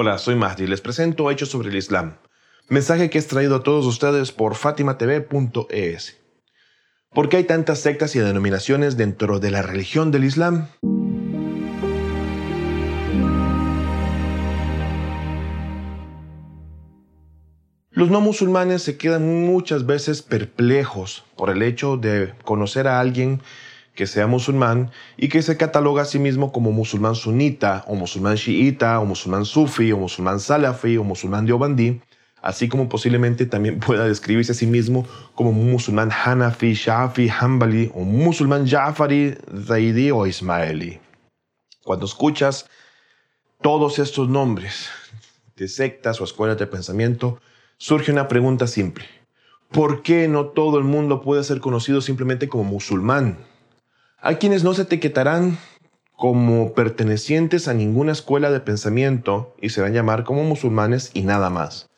Hola, soy Mahdi y les presento Hechos sobre el Islam. Mensaje que es traído a todos ustedes por fatimatv.es. ¿Por qué hay tantas sectas y denominaciones dentro de la religión del Islam? Los no musulmanes se quedan muchas veces perplejos por el hecho de conocer a alguien que sea musulmán y que se cataloga a sí mismo como musulmán sunita o musulmán chiita o musulmán sufi o musulmán salafi o musulmán diobandí, así como posiblemente también pueda describirse a sí mismo como musulmán hanafi, shafi, hanbali o musulmán jafari, zaidi o ismaeli. Cuando escuchas todos estos nombres de sectas o escuelas de pensamiento, surge una pregunta simple. ¿Por qué no todo el mundo puede ser conocido simplemente como musulmán? Hay quienes no se etiquetarán como pertenecientes a ninguna escuela de pensamiento y se van a llamar como musulmanes y nada más.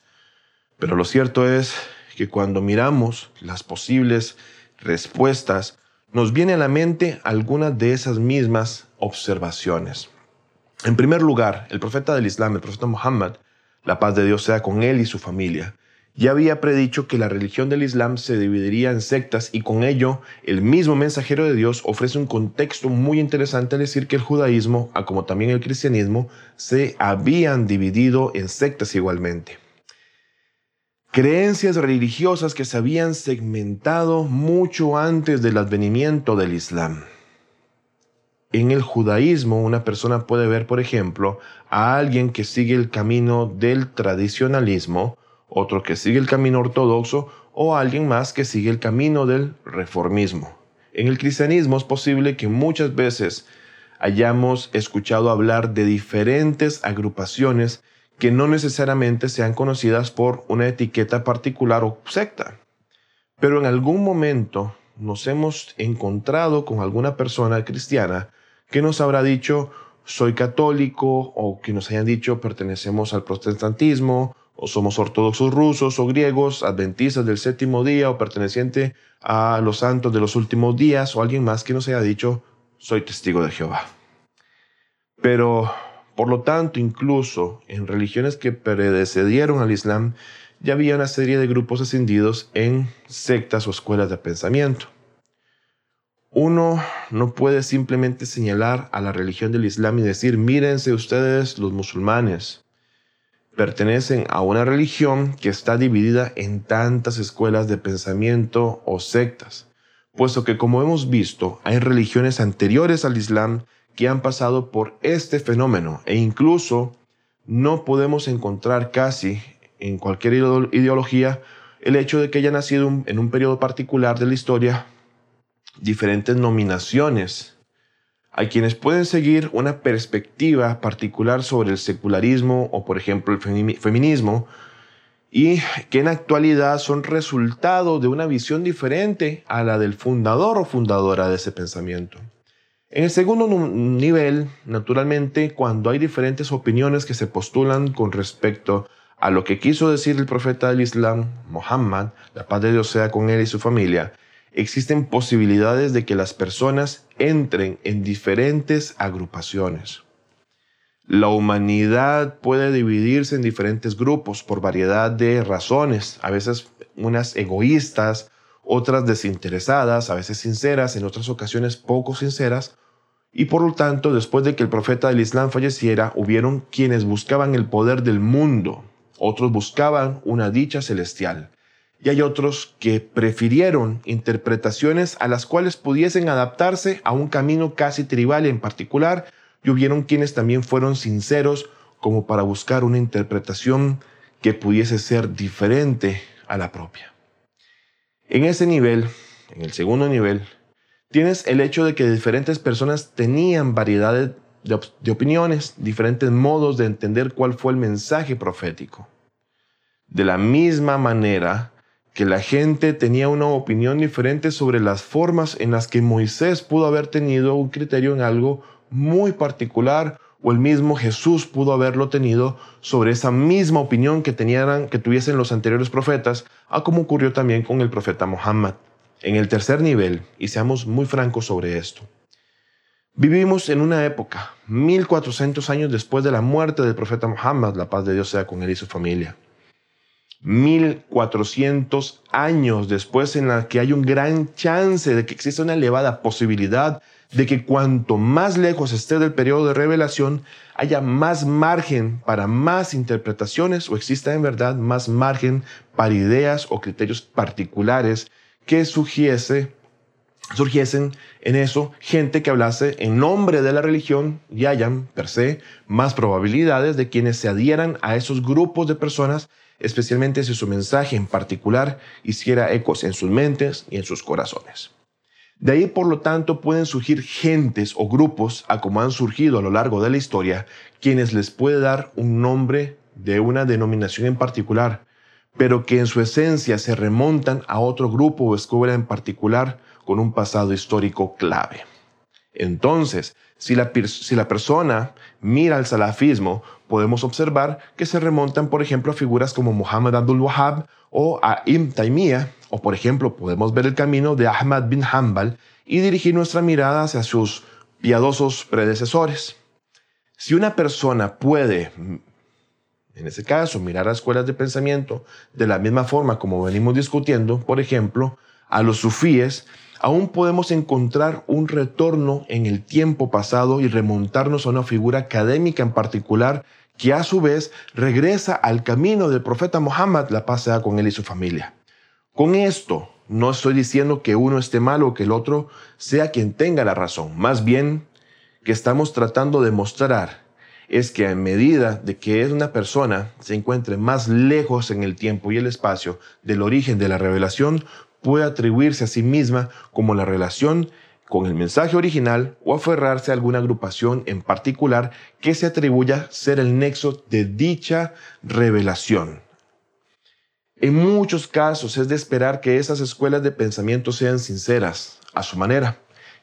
Pero lo cierto es que cuando miramos las posibles respuestas, nos viene a la mente algunas de esas mismas observaciones. En primer lugar, el profeta del Islam, el profeta Muhammad, la paz de Dios sea con él y su familia, ya había predicho que la religión del Islam se dividiría en sectas y con ello el mismo mensajero de Dios ofrece un contexto muy interesante al decir que el judaísmo, a como también el cristianismo, se habían dividido en sectas igualmente. Creencias religiosas que se habían segmentado mucho antes del advenimiento del Islam. En el judaísmo una persona puede ver, por ejemplo, a alguien que sigue el camino del tradicionalismo, otro que sigue el camino ortodoxo o alguien más que sigue el camino del reformismo. En el cristianismo es posible que muchas veces hayamos escuchado hablar de diferentes agrupaciones que no necesariamente sean conocidas por una etiqueta particular o secta. Pero en algún momento nos hemos encontrado con alguna persona cristiana que nos habrá dicho soy católico o que nos hayan dicho pertenecemos al protestantismo o somos ortodoxos rusos o griegos, adventistas del séptimo día o perteneciente a los santos de los últimos días o alguien más que nos haya dicho, soy testigo de Jehová. Pero, por lo tanto, incluso en religiones que predecedieron al Islam, ya había una serie de grupos ascendidos en sectas o escuelas de pensamiento. Uno no puede simplemente señalar a la religión del Islam y decir, mírense ustedes los musulmanes, pertenecen a una religión que está dividida en tantas escuelas de pensamiento o sectas, puesto que como hemos visto, hay religiones anteriores al Islam que han pasado por este fenómeno e incluso no podemos encontrar casi en cualquier ideología el hecho de que haya nacido en un periodo particular de la historia diferentes nominaciones hay quienes pueden seguir una perspectiva particular sobre el secularismo o, por ejemplo, el feminismo, y que en actualidad son resultado de una visión diferente a la del fundador o fundadora de ese pensamiento. En el segundo nivel, naturalmente, cuando hay diferentes opiniones que se postulan con respecto a lo que quiso decir el profeta del Islam, Muhammad, la paz de Dios sea con él y su familia, existen posibilidades de que las personas entren en diferentes agrupaciones. La humanidad puede dividirse en diferentes grupos por variedad de razones, a veces unas egoístas, otras desinteresadas, a veces sinceras, en otras ocasiones poco sinceras, y por lo tanto, después de que el profeta del Islam falleciera, hubieron quienes buscaban el poder del mundo, otros buscaban una dicha celestial, y hay otros que prefirieron interpretaciones a las cuales pudiesen adaptarse a un camino casi tribal en particular, y hubieron quienes también fueron sinceros como para buscar una interpretación que pudiese ser diferente a la propia. En ese nivel, en el segundo nivel, tienes el hecho de que diferentes personas tenían variedad de, de opiniones, diferentes modos de entender cuál fue el mensaje profético. De la misma manera, que la gente tenía una opinión diferente sobre las formas en las que Moisés pudo haber tenido un criterio en algo muy particular o el mismo Jesús pudo haberlo tenido sobre esa misma opinión que, tenían, que tuviesen los anteriores profetas, a como ocurrió también con el profeta Muhammad. En el tercer nivel, y seamos muy francos sobre esto, Vivimos en una época, 1400 años después de la muerte del profeta Muhammad, la paz de Dios sea con él y su familia. 1400 años después en la que hay un gran chance de que exista una elevada posibilidad de que cuanto más lejos esté del periodo de revelación, haya más margen para más interpretaciones o exista en verdad más margen para ideas o criterios particulares que surgiese, surgiesen en eso gente que hablase en nombre de la religión y hayan, per se, más probabilidades de quienes se adhieran a esos grupos de personas especialmente si su mensaje en particular hiciera ecos en sus mentes y en sus corazones. De ahí, por lo tanto, pueden surgir gentes o grupos, a como han surgido a lo largo de la historia, quienes les puede dar un nombre de una denominación en particular, pero que en su esencia se remontan a otro grupo o escuela en particular con un pasado histórico clave. Entonces, si la, si la persona mira al salafismo, podemos observar que se remontan, por ejemplo, a figuras como Muhammad Abdul Wahhab o a Ibn Taymiyyah, o por ejemplo, podemos ver el camino de Ahmad bin Hanbal y dirigir nuestra mirada hacia sus piadosos predecesores. Si una persona puede, en ese caso, mirar a escuelas de pensamiento de la misma forma como venimos discutiendo, por ejemplo, a los sufíes, aún podemos encontrar un retorno en el tiempo pasado y remontarnos a una figura académica en particular que a su vez regresa al camino del profeta Muhammad, la paz sea con él y su familia. Con esto no estoy diciendo que uno esté mal o que el otro sea quien tenga la razón, más bien que estamos tratando de mostrar es que a medida de que una persona se encuentre más lejos en el tiempo y el espacio del origen de la revelación, puede atribuirse a sí misma como la relación con el mensaje original o aferrarse a alguna agrupación en particular que se atribuya ser el nexo de dicha revelación. En muchos casos es de esperar que esas escuelas de pensamiento sean sinceras, a su manera.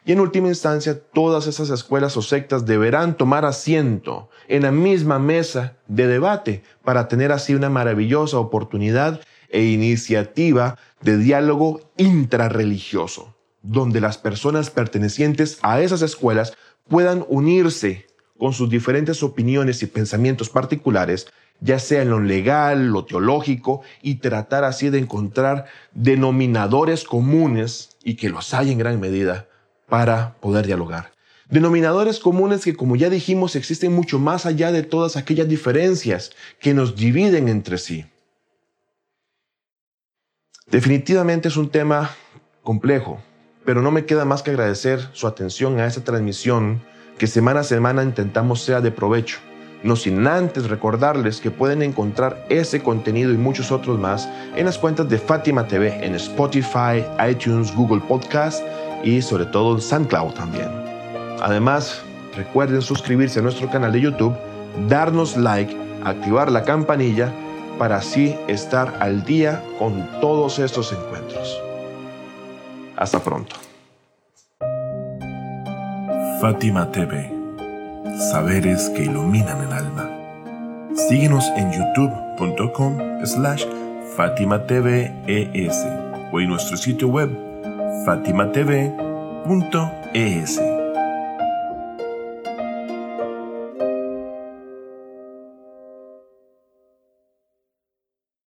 Y en última instancia, todas esas escuelas o sectas deberán tomar asiento en la misma mesa de debate para tener así una maravillosa oportunidad e iniciativa de diálogo intrarreligioso donde las personas pertenecientes a esas escuelas puedan unirse con sus diferentes opiniones y pensamientos particulares, ya sea en lo legal, lo teológico, y tratar así de encontrar denominadores comunes y que los hay en gran medida para poder dialogar. Denominadores comunes que, como ya dijimos, existen mucho más allá de todas aquellas diferencias que nos dividen entre sí. Definitivamente es un tema complejo, pero no me queda más que agradecer su atención a esta transmisión que semana a semana intentamos sea de provecho. No sin antes recordarles que pueden encontrar ese contenido y muchos otros más en las cuentas de Fátima TV en Spotify, iTunes, Google Podcast y sobre todo en SoundCloud también. Además, recuerden suscribirse a nuestro canal de YouTube, darnos like, activar la campanilla para así estar al día con todos estos encuentros. Hasta pronto. Fátima TV. Saberes que iluminan el alma. Síguenos en youtube.com slash Fátima TV o en nuestro sitio web fatimatv.es.